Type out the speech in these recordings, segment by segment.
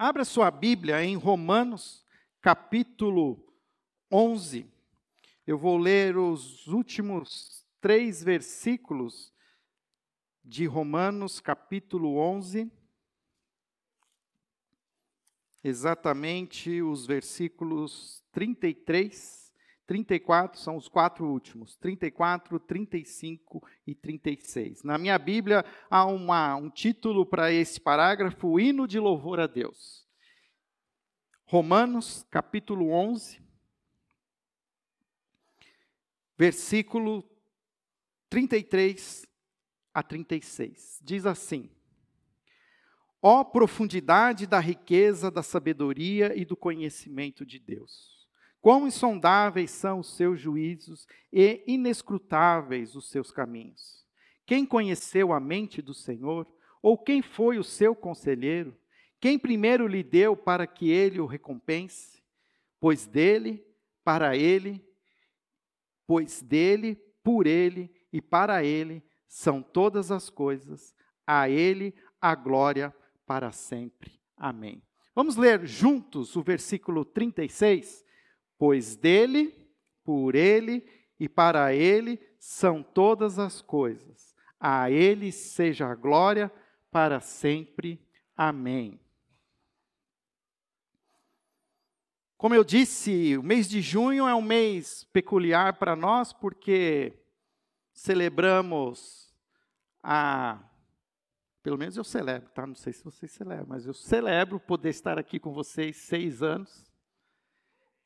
Abra sua Bíblia em Romanos, capítulo 11. Eu vou ler os últimos três versículos de Romanos, capítulo 11. Exatamente os versículos 33 34 são os quatro últimos, 34, 35 e 36. Na minha Bíblia há uma, um título para esse parágrafo, hino de louvor a Deus. Romanos, capítulo 11, versículo 33 a 36. Diz assim: Ó profundidade da riqueza, da sabedoria e do conhecimento de Deus Quão insondáveis são os seus juízos e inescrutáveis os seus caminhos. Quem conheceu a mente do Senhor? Ou quem foi o seu conselheiro? Quem primeiro lhe deu para que ele o recompense? Pois dele, para ele, pois dele, por ele e para ele são todas as coisas, a ele a glória para sempre. Amém. Vamos ler juntos o versículo 36? Pois dele, por ele e para ele são todas as coisas. A ele seja a glória para sempre. Amém. Como eu disse, o mês de junho é um mês peculiar para nós porque celebramos a pelo menos eu celebro, tá? Não sei se vocês celebram, mas eu celebro poder estar aqui com vocês seis anos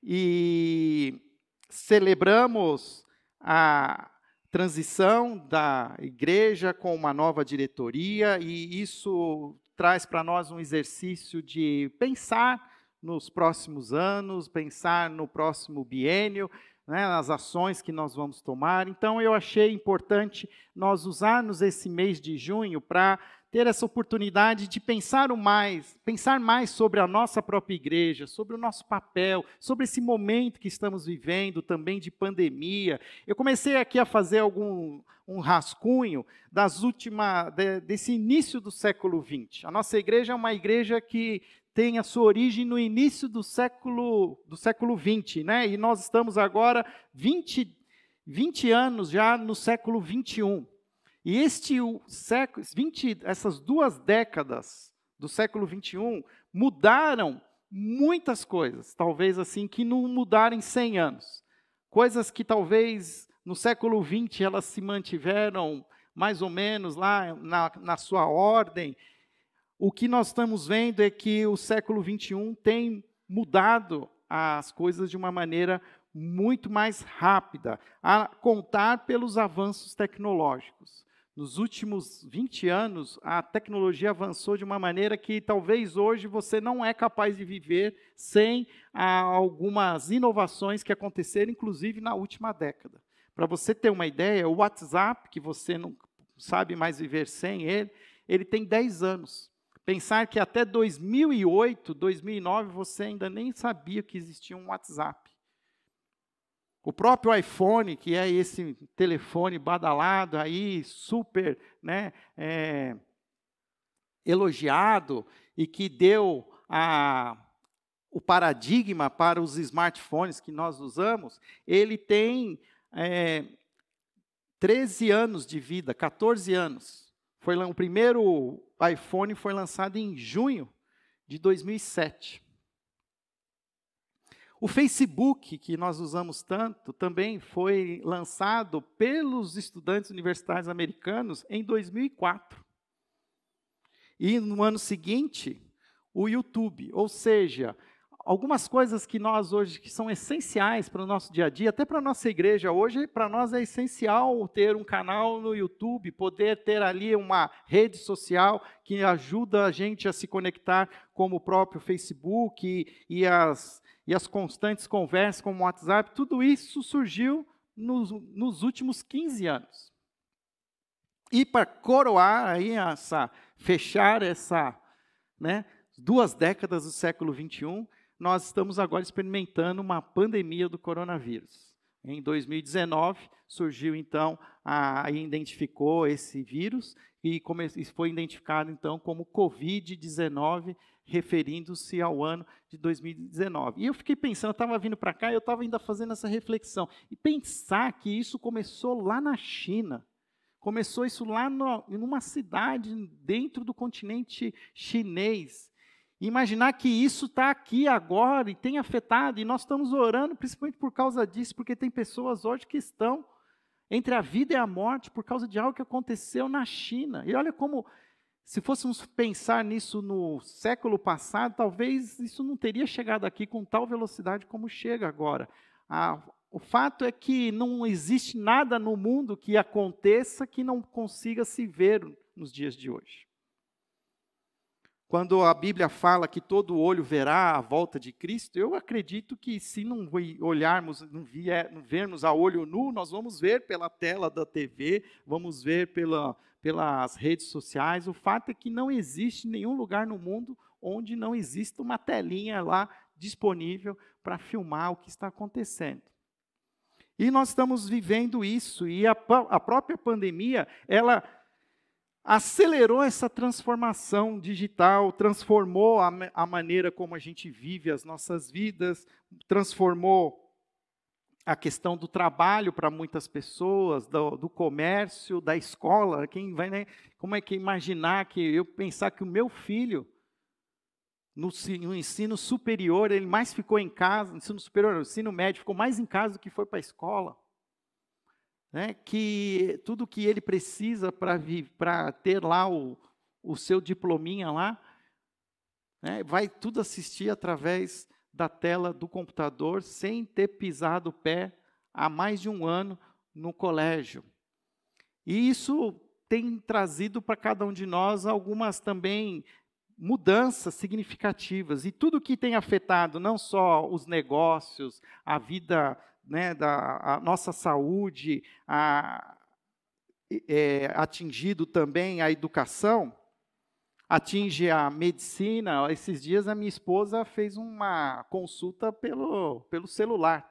e celebramos a transição da igreja com uma nova diretoria, e isso traz para nós um exercício de pensar nos próximos anos, pensar no próximo biênio, né, nas ações que nós vamos tomar. Então, eu achei importante nós usarmos esse mês de junho para ter essa oportunidade de pensar mais, pensar mais sobre a nossa própria igreja, sobre o nosso papel, sobre esse momento que estamos vivendo também de pandemia. Eu comecei aqui a fazer algum um rascunho das últimas de, desse início do século XX. A nossa igreja é uma igreja que tem a sua origem no início do século do século XX, né? E nós estamos agora 20 20 anos já no século 21. E este século, 20, essas duas décadas do século 21 mudaram muitas coisas, talvez assim, que não mudaram em 100 anos. Coisas que talvez no século 20 elas se mantiveram mais ou menos lá na, na sua ordem. O que nós estamos vendo é que o século 21 tem mudado as coisas de uma maneira muito mais rápida, a contar pelos avanços tecnológicos. Nos últimos 20 anos, a tecnologia avançou de uma maneira que talvez hoje você não é capaz de viver sem ah, algumas inovações que aconteceram, inclusive na última década. Para você ter uma ideia, o WhatsApp, que você não sabe mais viver sem ele, ele tem 10 anos. Pensar que até 2008, 2009, você ainda nem sabia que existia um WhatsApp. O próprio iPhone, que é esse telefone badalado aí, super né, é, elogiado e que deu a, o paradigma para os smartphones que nós usamos, ele tem é, 13 anos de vida, 14 anos. Foi, o primeiro iPhone foi lançado em junho de 2007. O Facebook, que nós usamos tanto, também foi lançado pelos estudantes universitários americanos em 2004. E no ano seguinte, o YouTube, ou seja, algumas coisas que nós hoje que são essenciais para o nosso dia a dia, até para a nossa igreja hoje, para nós é essencial ter um canal no YouTube, poder ter ali uma rede social que ajuda a gente a se conectar como o próprio Facebook e, e as e as constantes conversas como o WhatsApp, tudo isso surgiu nos, nos últimos 15 anos. E para coroar aí essa, fechar essa, né, duas décadas do século 21, nós estamos agora experimentando uma pandemia do coronavírus. Em 2019 surgiu então, a, identificou esse vírus e, foi identificado então como Covid-19, referindo-se ao ano de 2019. E eu fiquei pensando, estava vindo para cá e eu estava ainda fazendo essa reflexão. E pensar que isso começou lá na China. Começou isso lá no, numa cidade dentro do continente chinês. Imaginar que isso está aqui agora e tem afetado, e nós estamos orando principalmente por causa disso, porque tem pessoas hoje que estão entre a vida e a morte por causa de algo que aconteceu na China. E olha como, se fôssemos pensar nisso no século passado, talvez isso não teria chegado aqui com tal velocidade como chega agora. A, o fato é que não existe nada no mundo que aconteça que não consiga se ver nos dias de hoje. Quando a Bíblia fala que todo olho verá a volta de Cristo, eu acredito que se não olharmos, não, vier, não vermos a olho nu, nós vamos ver pela tela da TV, vamos ver pela, pelas redes sociais. O fato é que não existe nenhum lugar no mundo onde não exista uma telinha lá disponível para filmar o que está acontecendo. E nós estamos vivendo isso, e a, a própria pandemia, ela acelerou essa transformação digital, transformou a, a, maneira como a gente vive as nossas vidas, transformou a questão do trabalho para muitas pessoas, do, do, comércio, da escola. Quem vai, né? Como é que imaginar que eu pensar que o meu filho no, no, ensino superior, ele mais ficou em casa, no ensino superior, no ensino médio, ficou mais em casa do que foi para a escola. Né? Que tudo que ele precisa para ter lá o, o seu diplominha lá, né? vai tudo assistir através da tela do computador, sem ter pisado o pé há mais de um ano no colégio. E isso tem trazido para cada um de nós algumas também mudanças significativas. E tudo que tem afetado não só os negócios, a vida, né, da a nossa saúde, a, é, atingido também a educação, atinge a medicina. Esses dias a minha esposa fez uma consulta pelo, pelo celular.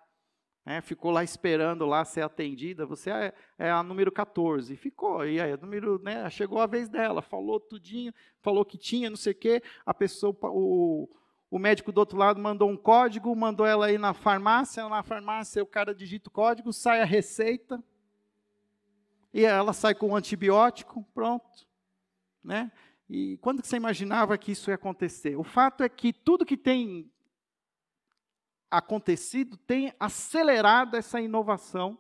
Né, ficou lá esperando lá ser atendida, você é, é, a número 14, ficou, e aí, número, né, chegou a vez dela, falou tudinho, falou que tinha, não sei o quê, a pessoa, o, o médico do outro lado mandou um código, mandou ela ir na farmácia, na farmácia o cara digita o código, sai a receita, e ela sai com um antibiótico, pronto, né? E quando você imaginava que isso ia acontecer? O fato é que tudo que tem acontecido tem acelerado essa inovação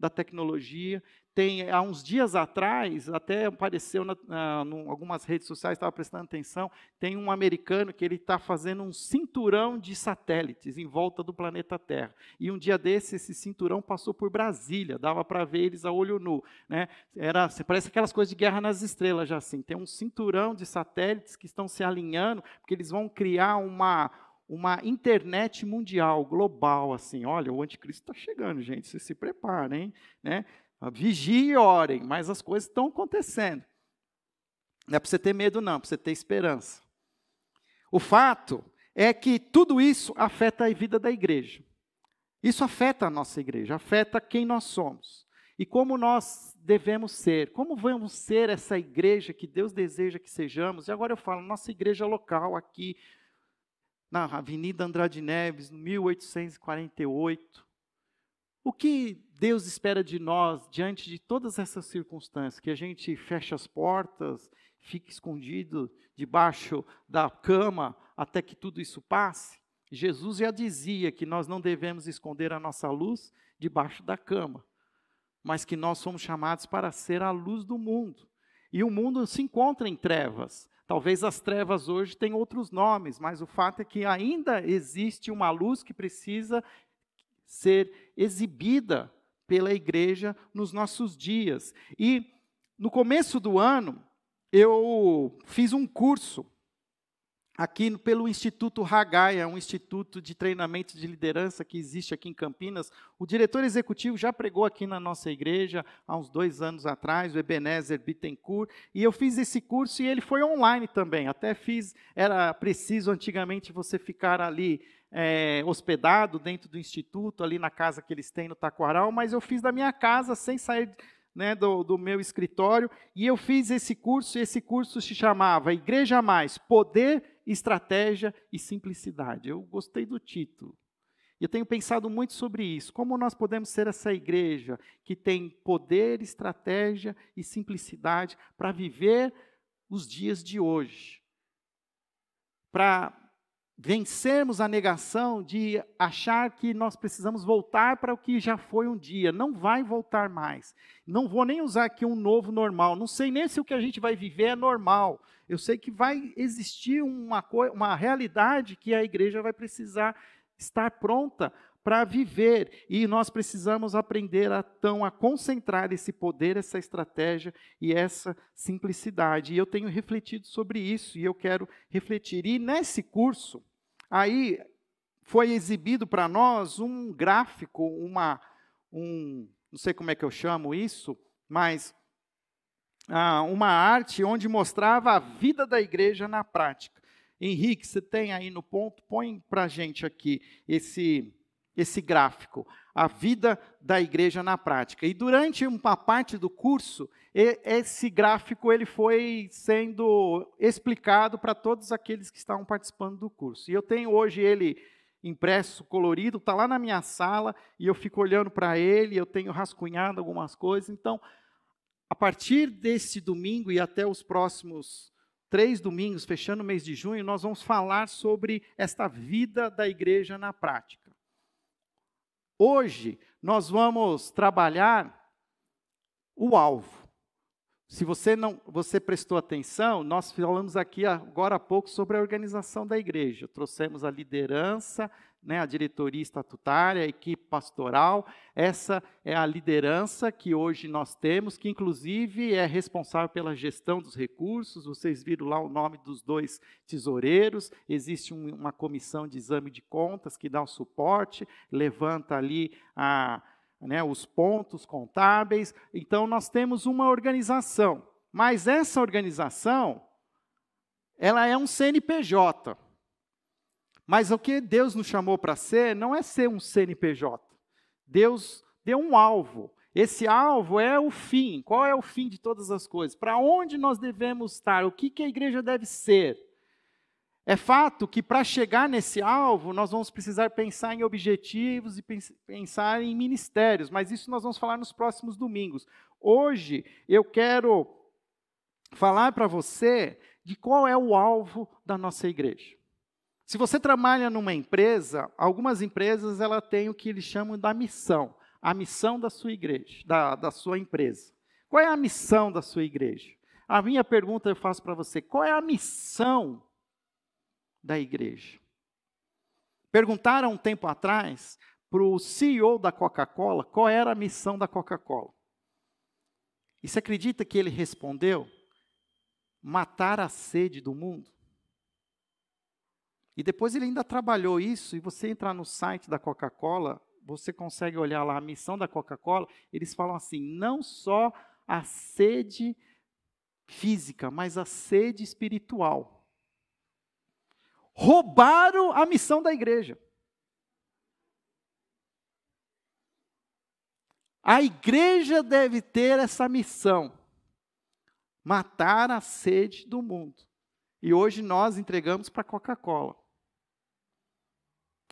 da tecnologia. Tem, há uns dias atrás, até apareceu em algumas redes sociais, estava prestando atenção, tem um americano que ele está fazendo um cinturão de satélites em volta do planeta Terra. E um dia desse, esse cinturão passou por Brasília, dava para ver eles a olho nu. Né? Era, parece aquelas coisas de guerra nas estrelas já assim. Tem um cinturão de satélites que estão se alinhando, porque eles vão criar uma uma internet mundial, global, assim, olha, o anticristo está chegando, gente, vocês se preparem, né? Vigie e orem, mas as coisas estão acontecendo. Não é para você ter medo, não, é para você ter esperança. O fato é que tudo isso afeta a vida da igreja. Isso afeta a nossa igreja, afeta quem nós somos e como nós devemos ser, como vamos ser essa igreja que Deus deseja que sejamos. E agora eu falo, nossa igreja local aqui, na Avenida Andrade Neves, 1848. O que Deus espera de nós diante de todas essas circunstâncias? Que a gente feche as portas, fique escondido debaixo da cama até que tudo isso passe? Jesus já dizia que nós não devemos esconder a nossa luz debaixo da cama, mas que nós somos chamados para ser a luz do mundo. E o mundo se encontra em trevas, Talvez as trevas hoje tenham outros nomes, mas o fato é que ainda existe uma luz que precisa ser exibida pela igreja nos nossos dias. E no começo do ano, eu fiz um curso aqui pelo Instituto Ragaia, um instituto de treinamento de liderança que existe aqui em Campinas. O diretor executivo já pregou aqui na nossa igreja há uns dois anos atrás, o Ebenezer Bittencourt, e eu fiz esse curso e ele foi online também. Até fiz, era preciso antigamente você ficar ali é, hospedado dentro do instituto, ali na casa que eles têm no Taquaral, mas eu fiz da minha casa sem sair né, do, do meu escritório, e eu fiz esse curso, e esse curso se chamava Igreja Mais, Poder, Estratégia e Simplicidade. Eu gostei do título. E eu tenho pensado muito sobre isso. Como nós podemos ser essa igreja que tem poder, estratégia e simplicidade para viver os dias de hoje? Para vencermos a negação de achar que nós precisamos voltar para o que já foi um dia. Não vai voltar mais. Não vou nem usar aqui um novo normal. Não sei nem se o que a gente vai viver é normal. Eu sei que vai existir uma, uma realidade que a igreja vai precisar estar pronta para viver. E nós precisamos aprender a, então, a concentrar esse poder, essa estratégia e essa simplicidade. E eu tenho refletido sobre isso e eu quero refletir. E nesse curso, aí foi exibido para nós um gráfico, uma, um, não sei como é que eu chamo isso, mas ah, uma arte onde mostrava a vida da igreja na prática. Henrique, você tem aí no ponto, põe para a gente aqui esse, esse gráfico, a vida da igreja na prática. E durante uma parte do curso, esse gráfico ele foi sendo explicado para todos aqueles que estavam participando do curso. E eu tenho hoje ele impresso, colorido, está lá na minha sala, e eu fico olhando para ele, eu tenho rascunhado algumas coisas. Então, a partir desse domingo e até os próximos três domingos, fechando o mês de junho, nós vamos falar sobre esta vida da igreja na prática. Hoje, nós vamos trabalhar o alvo. Se você não, você prestou atenção, nós falamos aqui agora há pouco sobre a organização da igreja. Trouxemos a liderança, né, a diretoria estatutária, a equipe pastoral. Essa é a liderança que hoje nós temos, que inclusive é responsável pela gestão dos recursos. Vocês viram lá o nome dos dois tesoureiros. Existe um, uma comissão de exame de contas que dá o suporte, levanta ali a, né, os pontos contábeis. Então, nós temos uma organização. Mas essa organização, ela é um CNPJ. Mas o que Deus nos chamou para ser não é ser um CNPJ. Deus deu um alvo. Esse alvo é o fim. Qual é o fim de todas as coisas? Para onde nós devemos estar? O que, que a igreja deve ser? É fato que para chegar nesse alvo, nós vamos precisar pensar em objetivos e pensar em ministérios, mas isso nós vamos falar nos próximos domingos. Hoje eu quero falar para você de qual é o alvo da nossa igreja. Se você trabalha numa empresa, algumas empresas ela têm o que eles chamam da missão, a missão da sua igreja, da, da sua empresa. Qual é a missão da sua igreja? A minha pergunta eu faço para você: qual é a missão da igreja? Perguntaram um tempo atrás para o CEO da Coca-Cola qual era a missão da Coca-Cola. E você acredita que ele respondeu? Matar a sede do mundo. E depois ele ainda trabalhou isso, e você entrar no site da Coca-Cola, você consegue olhar lá a missão da Coca-Cola, eles falam assim: não só a sede física, mas a sede espiritual. Roubaram a missão da igreja. A igreja deve ter essa missão: matar a sede do mundo. E hoje nós entregamos para a Coca-Cola.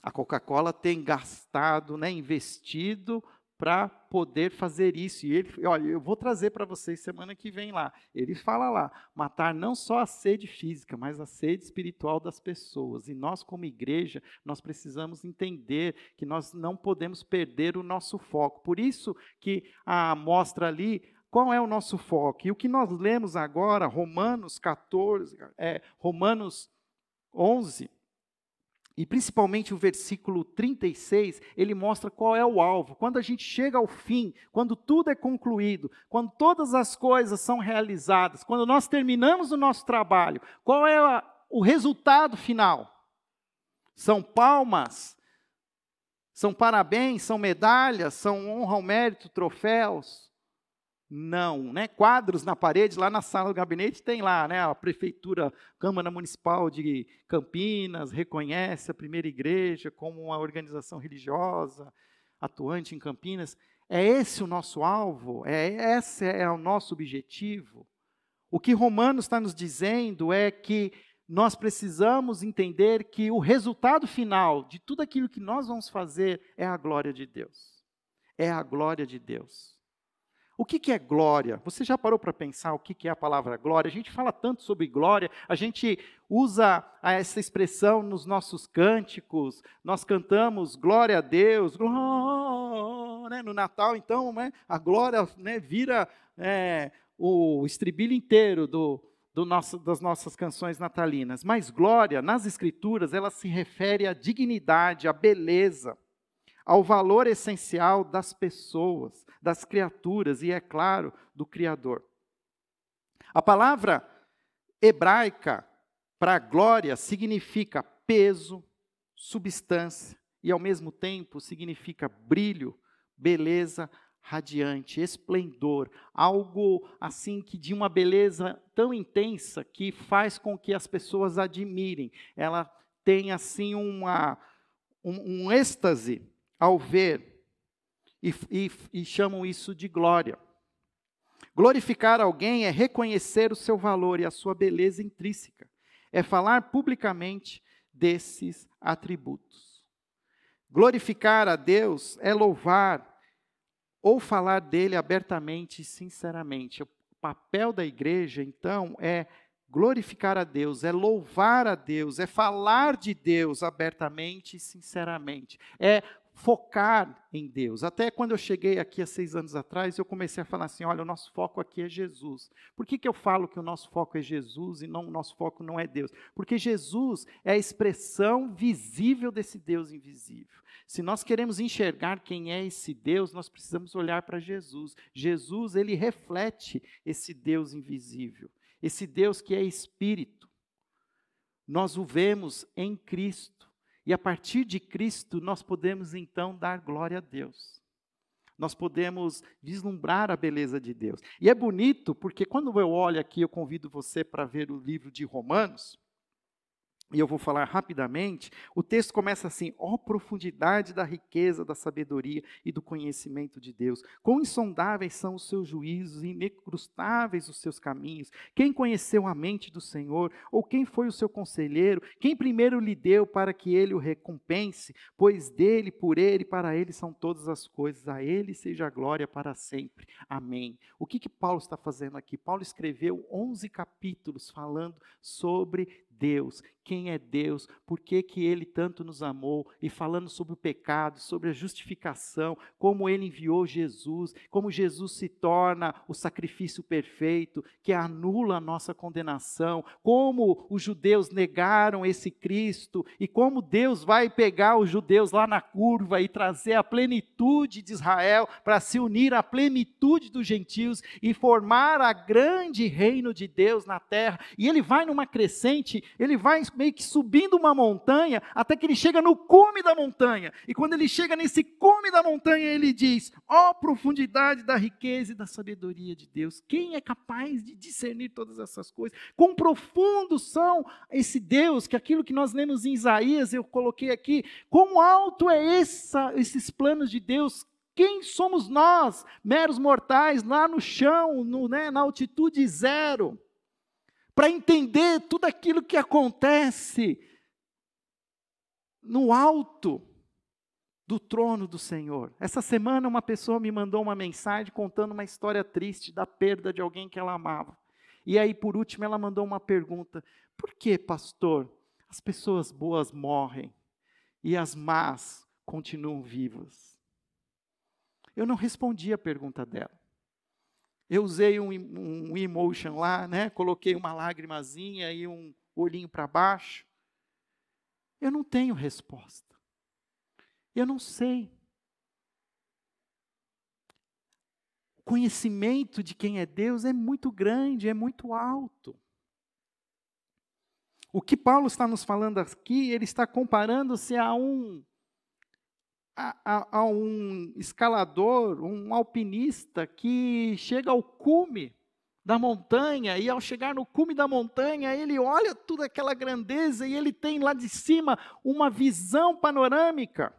A Coca-Cola tem gastado, né, investido para poder fazer isso. E ele, olha, eu vou trazer para vocês semana que vem lá. Ele fala lá, matar não só a sede física, mas a sede espiritual das pessoas. E nós como igreja, nós precisamos entender que nós não podemos perder o nosso foco. Por isso que a mostra ali qual é o nosso foco? E o que nós lemos agora, Romanos 14, é, Romanos 11, e principalmente o versículo 36, ele mostra qual é o alvo. Quando a gente chega ao fim, quando tudo é concluído, quando todas as coisas são realizadas, quando nós terminamos o nosso trabalho, qual é a, o resultado final? São palmas, são parabéns, são medalhas, são honra ao mérito, troféus. Não, né? Quadros na parede, lá na sala do gabinete tem lá, né? A prefeitura, Câmara Municipal de Campinas reconhece a primeira igreja como uma organização religiosa atuante em Campinas. É esse o nosso alvo? É esse é o nosso objetivo? O que Romanos está nos dizendo é que nós precisamos entender que o resultado final de tudo aquilo que nós vamos fazer é a glória de Deus. É a glória de Deus. O que, que é glória? Você já parou para pensar o que, que é a palavra glória? A gente fala tanto sobre glória, a gente usa essa expressão nos nossos cânticos, nós cantamos glória a Deus, glória, né? no Natal, então, né? a glória né? vira é, o estribilho inteiro do, do nosso, das nossas canções natalinas. Mas glória, nas Escrituras, ela se refere à dignidade, à beleza, ao valor essencial das pessoas, das criaturas e, é claro, do Criador. A palavra hebraica para glória significa peso, substância e, ao mesmo tempo, significa brilho, beleza, radiante, esplendor, algo assim que de uma beleza tão intensa que faz com que as pessoas admirem. Ela tem assim uma, um, um êxtase ao ver e, e, e chamam isso de glória. Glorificar alguém é reconhecer o seu valor e a sua beleza intrínseca, é falar publicamente desses atributos. Glorificar a Deus é louvar ou falar dele abertamente e sinceramente. O papel da igreja, então, é glorificar a Deus, é louvar a Deus, é falar de Deus abertamente e sinceramente, é focar em Deus. Até quando eu cheguei aqui há seis anos atrás, eu comecei a falar assim: olha, o nosso foco aqui é Jesus. Por que, que eu falo que o nosso foco é Jesus e não o nosso foco não é Deus? Porque Jesus é a expressão visível desse Deus invisível. Se nós queremos enxergar quem é esse Deus, nós precisamos olhar para Jesus. Jesus, ele reflete esse Deus invisível, esse Deus que é espírito. Nós o vemos em Cristo. E a partir de Cristo, nós podemos então dar glória a Deus. Nós podemos vislumbrar a beleza de Deus. E é bonito porque quando eu olho aqui, eu convido você para ver o livro de Romanos e eu vou falar rapidamente, o texto começa assim: ó oh, profundidade da riqueza, da sabedoria e do conhecimento de Deus. Quão insondáveis são os seus juízos, inecrustáveis os seus caminhos. Quem conheceu a mente do Senhor? Ou quem foi o seu conselheiro? Quem primeiro lhe deu para que ele o recompense? Pois dele, por ele, para ele são todas as coisas. A ele seja a glória para sempre. Amém. O que, que Paulo está fazendo aqui? Paulo escreveu 11 capítulos falando sobre Deus, quem é Deus, por que, que Ele tanto nos amou, e falando sobre o pecado, sobre a justificação, como Ele enviou Jesus, como Jesus se torna o sacrifício perfeito, que anula a nossa condenação, como os judeus negaram esse Cristo, e como Deus vai pegar os judeus lá na curva e trazer a plenitude de Israel para se unir à plenitude dos gentios e formar a grande reino de Deus na terra, e Ele vai numa crescente ele vai meio que subindo uma montanha até que ele chega no cume da montanha. E quando ele chega nesse cume da montanha, ele diz: Ó oh, profundidade da riqueza e da sabedoria de Deus. Quem é capaz de discernir todas essas coisas? Quão profundos são esse Deus, que aquilo que nós lemos em Isaías, eu coloquei aqui, quão alto é essa, esses planos de Deus quem somos nós, meros mortais, lá no chão, no, né, na altitude zero? Para entender tudo aquilo que acontece no alto do trono do Senhor. Essa semana uma pessoa me mandou uma mensagem contando uma história triste da perda de alguém que ela amava. E aí, por último, ela mandou uma pergunta: Por que, pastor, as pessoas boas morrem e as más continuam vivas? Eu não respondi a pergunta dela. Eu usei um, um emotion lá, né? Coloquei uma lágrimazinha e um olhinho para baixo. Eu não tenho resposta. Eu não sei. O conhecimento de quem é Deus é muito grande, é muito alto. O que Paulo está nos falando aqui, ele está comparando-se a um a, a, um escalador, um alpinista que chega ao cume da montanha e ao chegar no cume da montanha, ele olha toda aquela grandeza e ele tem lá de cima uma visão panorâmica.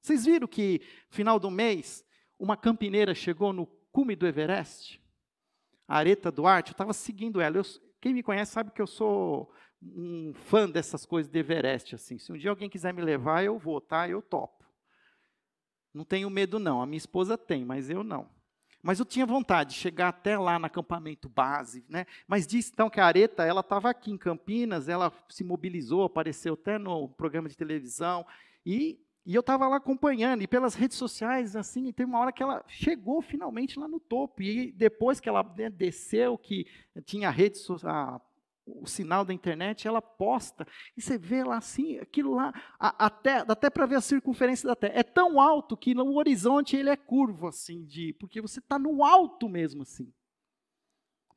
Vocês viram que final do mês uma campineira chegou no cume do Everest, a Areta Duarte, eu estava seguindo ela. Eu, quem me conhece sabe que eu sou um fã dessas coisas de Everest. Assim. Se um dia alguém quiser me levar, eu vou, tá? Eu topo. Não tenho medo, não. A minha esposa tem, mas eu não. Mas eu tinha vontade de chegar até lá no acampamento base, né? Mas disse então que a Areta, ela estava aqui em Campinas, ela se mobilizou, apareceu até no programa de televisão e e eu estava lá acompanhando, e pelas redes sociais, assim, e teve uma hora que ela chegou finalmente lá no topo. E depois que ela né, desceu, que tinha a rede social, o sinal da internet, ela posta. E você vê lá assim, aquilo lá, a, até, até para ver a circunferência da Terra. É tão alto que no horizonte ele é curvo, assim, de, porque você está no alto mesmo, assim.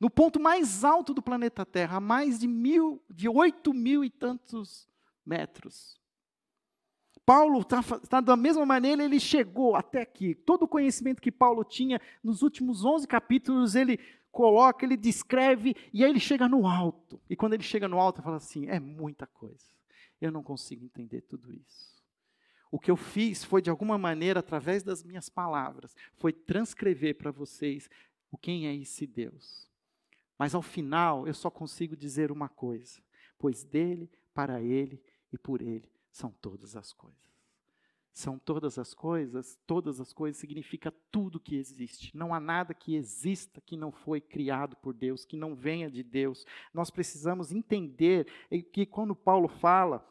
No ponto mais alto do planeta Terra, a mais de mil, de oito mil e tantos metros. Paulo está tá da mesma maneira, ele chegou até aqui. Todo o conhecimento que Paulo tinha nos últimos 11 capítulos, ele coloca, ele descreve, e aí ele chega no alto. E quando ele chega no alto, ele fala assim: é muita coisa. Eu não consigo entender tudo isso. O que eu fiz foi, de alguma maneira, através das minhas palavras, foi transcrever para vocês o quem é esse Deus. Mas ao final, eu só consigo dizer uma coisa: pois dele, para ele e por ele são todas as coisas. São todas as coisas, todas as coisas significa tudo que existe. Não há nada que exista que não foi criado por Deus, que não venha de Deus. Nós precisamos entender que quando Paulo fala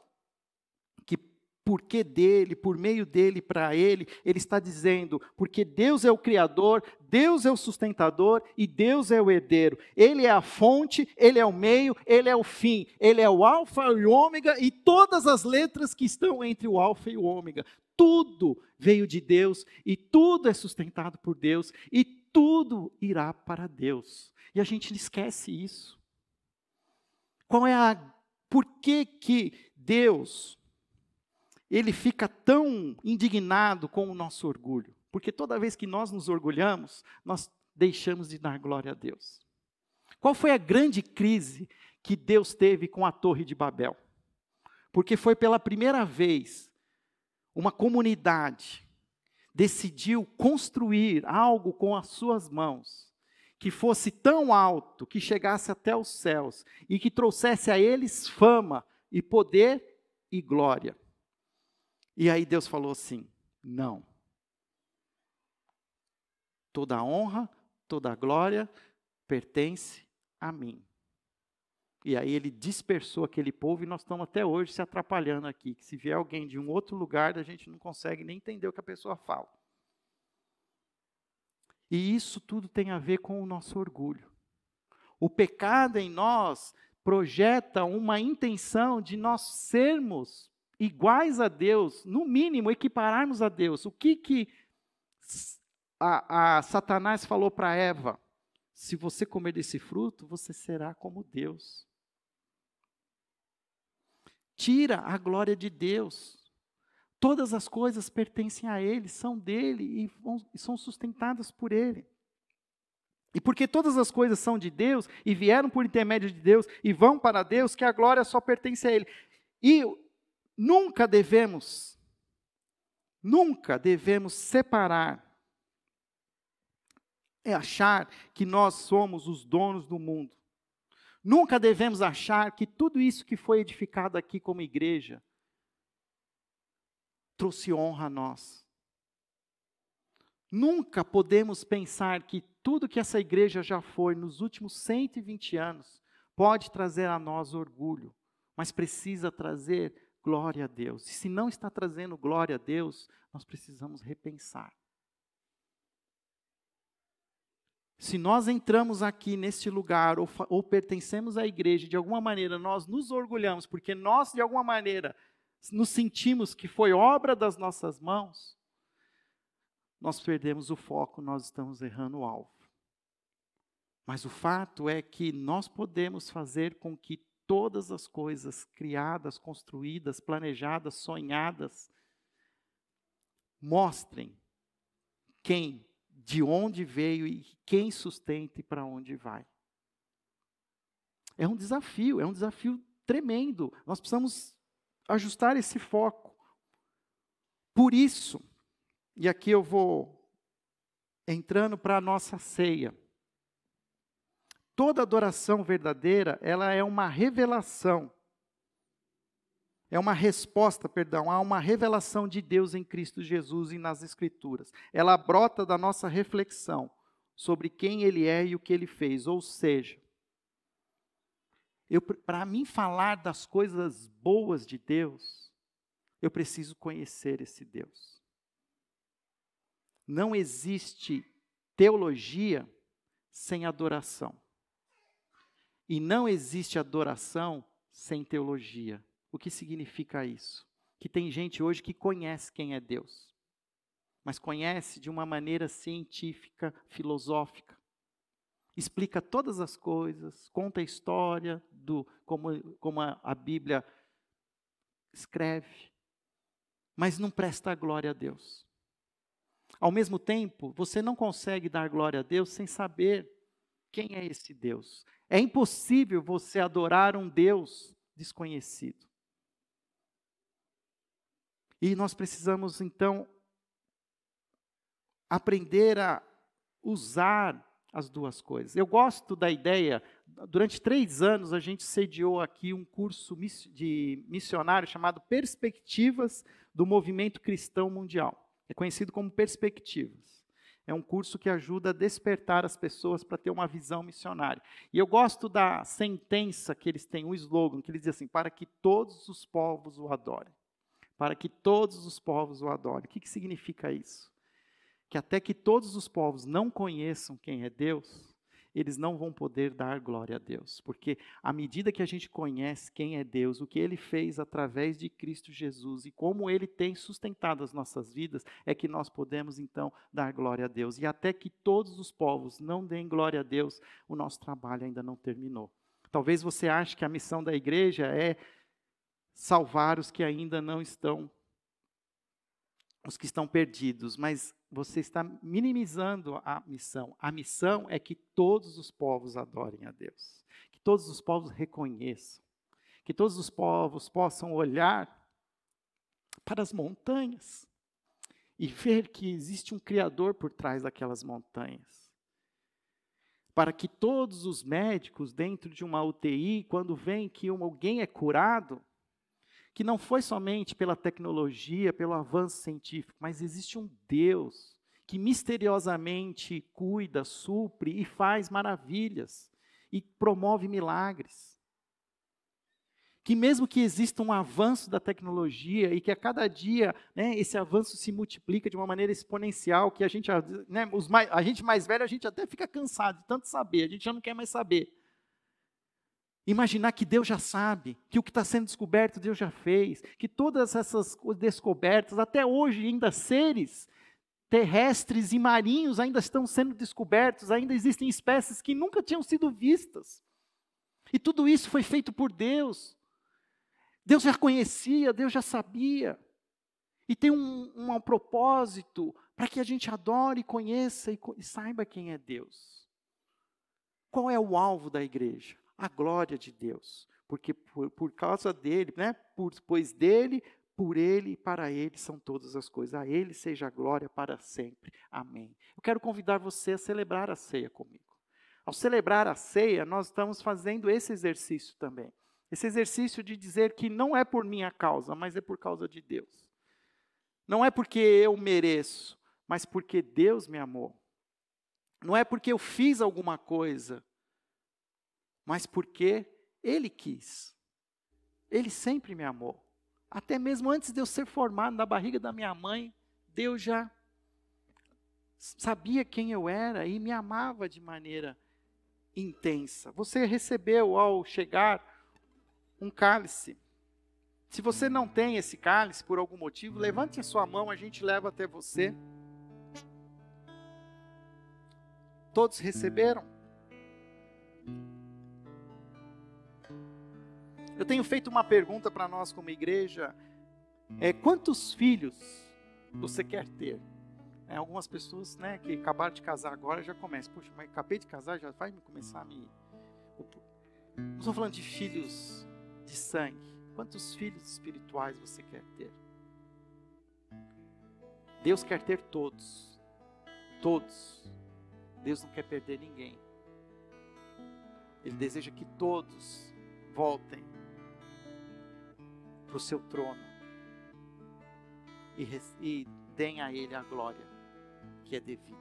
porquê dele, por meio dele, para ele, ele está dizendo, porque Deus é o Criador, Deus é o sustentador e Deus é o herdeiro. Ele é a fonte, ele é o meio, ele é o fim, ele é o Alfa e o Ômega e todas as letras que estão entre o Alfa e o Ômega. Tudo veio de Deus e tudo é sustentado por Deus e tudo irá para Deus. E a gente esquece isso. Qual é a. Por que, que Deus ele fica tão indignado com o nosso orgulho, porque toda vez que nós nos orgulhamos, nós deixamos de dar glória a Deus. Qual foi a grande crise que Deus teve com a Torre de Babel? Porque foi pela primeira vez uma comunidade decidiu construir algo com as suas mãos que fosse tão alto, que chegasse até os céus e que trouxesse a eles fama e poder e glória. E aí Deus falou assim: não. Toda honra, toda glória pertence a mim. E aí ele dispersou aquele povo e nós estamos até hoje se atrapalhando aqui. Que se vier alguém de um outro lugar, a gente não consegue nem entender o que a pessoa fala. E isso tudo tem a ver com o nosso orgulho. O pecado em nós projeta uma intenção de nós sermos iguais a Deus, no mínimo equipararmos a Deus. O que que a, a Satanás falou para Eva? Se você comer desse fruto, você será como Deus. Tira a glória de Deus. Todas as coisas pertencem a Ele, são dele e, vão, e são sustentadas por Ele. E porque todas as coisas são de Deus e vieram por intermédio de Deus e vão para Deus, que a glória só pertence a Ele. E Nunca devemos, nunca devemos separar é achar que nós somos os donos do mundo. Nunca devemos achar que tudo isso que foi edificado aqui como igreja trouxe honra a nós. Nunca podemos pensar que tudo que essa igreja já foi nos últimos 120 anos pode trazer a nós orgulho, mas precisa trazer glória a Deus. E se não está trazendo glória a Deus, nós precisamos repensar. Se nós entramos aqui neste lugar ou, ou, pertencemos à igreja, de alguma maneira nós nos orgulhamos, porque nós, de alguma maneira, nos sentimos que foi obra das nossas mãos, nós perdemos o foco, nós estamos errando o alvo. Mas o fato é que nós podemos fazer com que todas as coisas criadas, construídas, planejadas, sonhadas, mostrem quem, de onde veio e quem sustenta e para onde vai. É um desafio, é um desafio tremendo. Nós precisamos ajustar esse foco. Por isso, e aqui eu vou entrando para a nossa ceia. Toda adoração verdadeira, ela é uma revelação. É uma resposta, perdão, a uma revelação de Deus em Cristo Jesus e nas Escrituras. Ela brota da nossa reflexão sobre quem Ele é e o que Ele fez. Ou seja, para mim falar das coisas boas de Deus, eu preciso conhecer esse Deus. Não existe teologia sem adoração. E não existe adoração sem teologia. O que significa isso? Que tem gente hoje que conhece quem é Deus, mas conhece de uma maneira científica, filosófica. Explica todas as coisas, conta a história do como, como a, a Bíblia escreve, mas não presta glória a Deus. Ao mesmo tempo, você não consegue dar glória a Deus sem saber quem é esse Deus. É impossível você adorar um Deus desconhecido. E nós precisamos, então, aprender a usar as duas coisas. Eu gosto da ideia, durante três anos a gente sediou aqui um curso de missionário chamado Perspectivas do Movimento Cristão Mundial. É conhecido como Perspectivas é um curso que ajuda a despertar as pessoas para ter uma visão missionária. E eu gosto da sentença que eles têm, um slogan, que eles dizem assim: para que todos os povos o adorem. Para que todos os povos o adorem. O que, que significa isso? Que até que todos os povos não conheçam quem é Deus, eles não vão poder dar glória a Deus, porque à medida que a gente conhece quem é Deus, o que ele fez através de Cristo Jesus e como ele tem sustentado as nossas vidas, é que nós podemos então dar glória a Deus. E até que todos os povos não deem glória a Deus, o nosso trabalho ainda não terminou. Talvez você ache que a missão da igreja é salvar os que ainda não estão os que estão perdidos, mas você está minimizando a missão. A missão é que todos os povos adorem a Deus, que todos os povos reconheçam, que todos os povos possam olhar para as montanhas e ver que existe um Criador por trás daquelas montanhas. Para que todos os médicos dentro de uma UTI, quando veem que alguém é curado, que não foi somente pela tecnologia, pelo avanço científico, mas existe um Deus que misteriosamente cuida, supre e faz maravilhas e promove milagres. Que mesmo que exista um avanço da tecnologia e que a cada dia né, esse avanço se multiplica de uma maneira exponencial, que a gente, né, mais, a gente mais velho, a gente até fica cansado de tanto saber, a gente já não quer mais saber. Imaginar que Deus já sabe, que o que está sendo descoberto Deus já fez, que todas essas descobertas, até hoje ainda seres terrestres e marinhos ainda estão sendo descobertos, ainda existem espécies que nunca tinham sido vistas. E tudo isso foi feito por Deus. Deus já conhecia, Deus já sabia. E tem um, um propósito para que a gente adore, conheça e, e saiba quem é Deus. Qual é o alvo da igreja? A glória de Deus, porque por, por causa dele, né, por, pois dele, por ele e para ele são todas as coisas. A ele seja a glória para sempre. Amém. Eu quero convidar você a celebrar a ceia comigo. Ao celebrar a ceia, nós estamos fazendo esse exercício também. Esse exercício de dizer que não é por minha causa, mas é por causa de Deus. Não é porque eu mereço, mas porque Deus me amou. Não é porque eu fiz alguma coisa, mas porque Ele quis. Ele sempre me amou. Até mesmo antes de eu ser formado na barriga da minha mãe, Deus já sabia quem eu era e me amava de maneira intensa. Você recebeu ao chegar um cálice. Se você não tem esse cálice por algum motivo, levante a sua mão, a gente leva até você. Todos receberam? Eu tenho feito uma pergunta para nós como igreja: é, quantos filhos você quer ter? É, algumas pessoas né, que acabaram de casar agora já começam, puxa, mas acabei de casar, já vai me começar a me. Não estou falando de filhos de sangue. Quantos filhos espirituais você quer ter? Deus quer ter todos. Todos. Deus não quer perder ninguém. Ele deseja que todos voltem para o seu trono e, e a Ele a glória que é devida.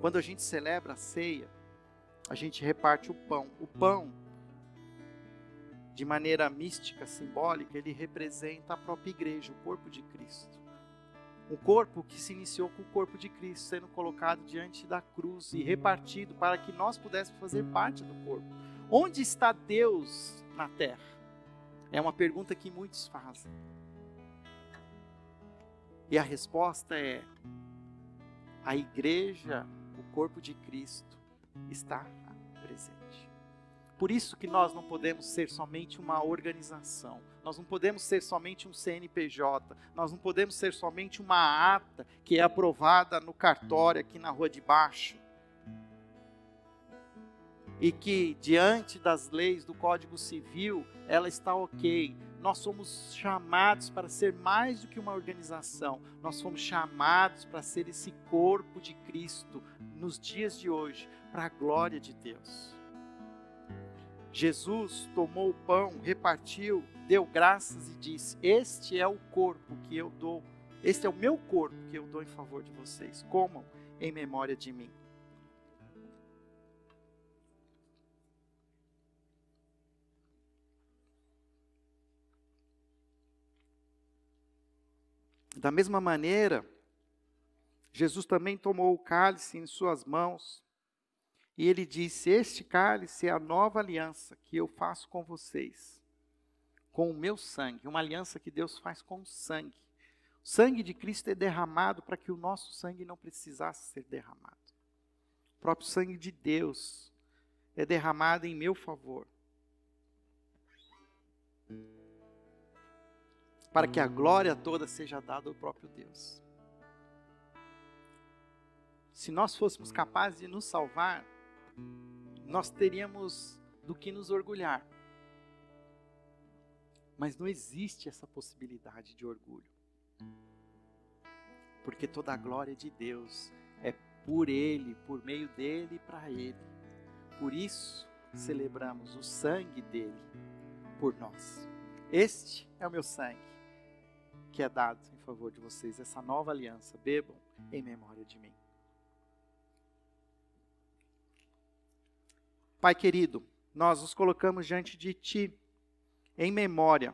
Quando a gente celebra a ceia, a gente reparte o pão. O pão, de maneira mística, simbólica, ele representa a própria igreja, o corpo de Cristo. Um corpo que se iniciou com o corpo de Cristo sendo colocado diante da cruz e repartido para que nós pudéssemos fazer parte do corpo. Onde está Deus na terra? É uma pergunta que muitos fazem. E a resposta é: a igreja, o corpo de Cristo, está presente. Por isso que nós não podemos ser somente uma organização, nós não podemos ser somente um CNPJ, nós não podemos ser somente uma ata que é aprovada no cartório aqui na rua de baixo. E que diante das leis do Código Civil, ela está ok. Nós somos chamados para ser mais do que uma organização. Nós fomos chamados para ser esse corpo de Cristo nos dias de hoje, para a glória de Deus. Jesus tomou o pão, repartiu, deu graças e disse: Este é o corpo que eu dou, este é o meu corpo que eu dou em favor de vocês. Comam em memória de mim. Da mesma maneira, Jesus também tomou o cálice em suas mãos e ele disse: Este cálice é a nova aliança que eu faço com vocês, com o meu sangue, uma aliança que Deus faz com o sangue. O sangue de Cristo é derramado para que o nosso sangue não precisasse ser derramado. O próprio sangue de Deus é derramado em meu favor. Para que a glória toda seja dada ao próprio Deus. Se nós fôssemos capazes de nos salvar, nós teríamos do que nos orgulhar. Mas não existe essa possibilidade de orgulho. Porque toda a glória de Deus é por Ele, por meio dele e para Ele. Por isso celebramos o sangue dele por nós. Este é o meu sangue que é dado em favor de vocês, essa nova aliança. Bebam em memória de mim. Pai querido, nós nos colocamos diante de Ti em memória,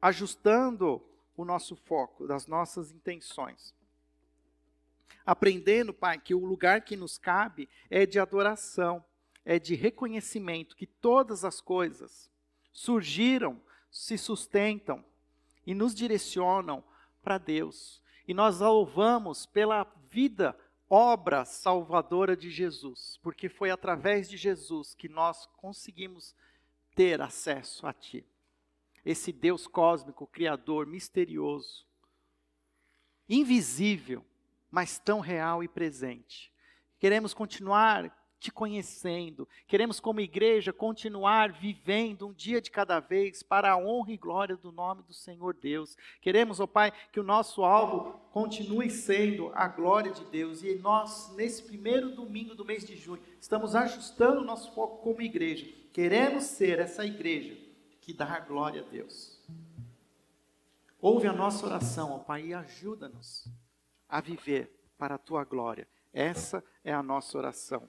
ajustando o nosso foco das nossas intenções. Aprendendo, Pai, que o lugar que nos cabe é de adoração, é de reconhecimento que todas as coisas surgiram, se sustentam e nos direcionam para Deus. E nós louvamos pela vida obra salvadora de Jesus, porque foi através de Jesus que nós conseguimos ter acesso a Ti. Esse Deus cósmico, criador, misterioso, invisível, mas tão real e presente. Queremos continuar te conhecendo. Queremos, como igreja, continuar vivendo um dia de cada vez para a honra e glória do nome do Senhor Deus. Queremos, ó oh Pai, que o nosso alvo continue sendo a glória de Deus. E nós, nesse primeiro domingo do mês de junho, estamos ajustando o nosso foco como igreja. Queremos ser essa igreja que dá a glória a Deus. Ouve a nossa oração, ó Pai, e ajuda-nos a viver para a tua glória. Essa é a nossa oração